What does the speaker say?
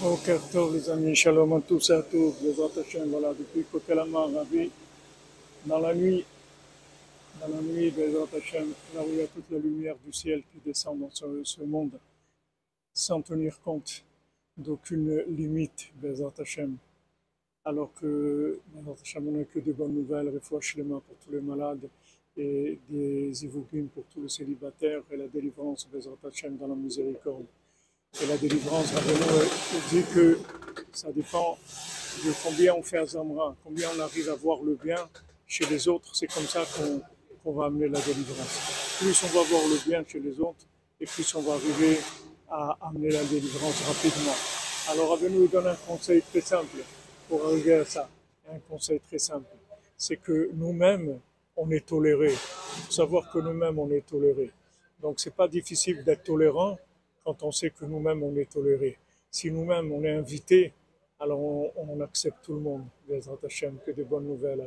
Boker Tov, les amis, shalom à tous et à Bezrat Hashem, voilà, depuis Kotelama, Ravi, dans la nuit, dans la nuit, Bezrat Hashem, là où il y a toute la lumière du ciel qui descend dans ce, monde, sans tenir compte d'aucune limite, Bezrat Hashem, alors que, Bezrat Hashem, on n'a que de bonnes nouvelles, les mains pour tous les malades, et des évoquines pour tous les célibataires, et la délivrance, Bezrat Hashem, dans la miséricorde. Et la délivrance, Rabbeinu dit que ça dépend de combien on fait Azamra, combien on arrive à voir le bien chez les autres. C'est comme ça qu'on va amener la délivrance. Plus on va voir le bien chez les autres, et plus on va arriver à amener la délivrance rapidement. Alors Rabbeinu nous donne un conseil très simple pour arriver à ça? Un conseil très simple, c'est que nous-mêmes, on est tolérés. Faut savoir que nous-mêmes, on est tolérés. Donc c'est pas difficile d'être tolérant quand on sait que nous-mêmes on est tolérés. Si nous-mêmes on est invités, alors on, accepte tout le monde. Que bonnes nouvelles.